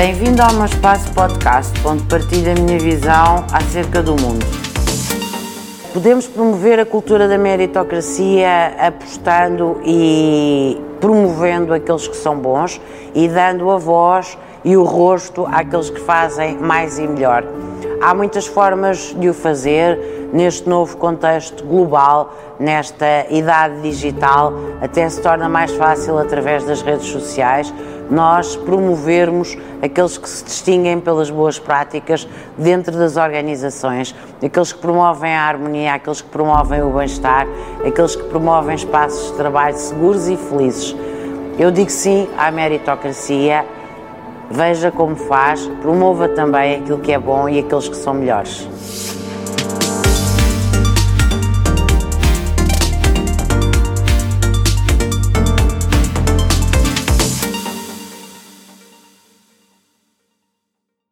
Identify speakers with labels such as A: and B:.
A: Bem-vindo ao meu espaço podcast, onde partilho a minha visão acerca do mundo. Podemos promover a cultura da meritocracia apostando e promovendo aqueles que são bons e dando a voz e o rosto àqueles que fazem mais e melhor. Há muitas formas de o fazer neste novo contexto global, nesta idade digital, até se torna mais fácil através das redes sociais nós promovermos aqueles que se distinguem pelas boas práticas dentro das organizações, aqueles que promovem a harmonia, aqueles que promovem o bem-estar, aqueles que promovem espaços de trabalho seguros e felizes. Eu digo sim à meritocracia, veja como faz, promova também aquilo que é bom e aqueles que são melhores.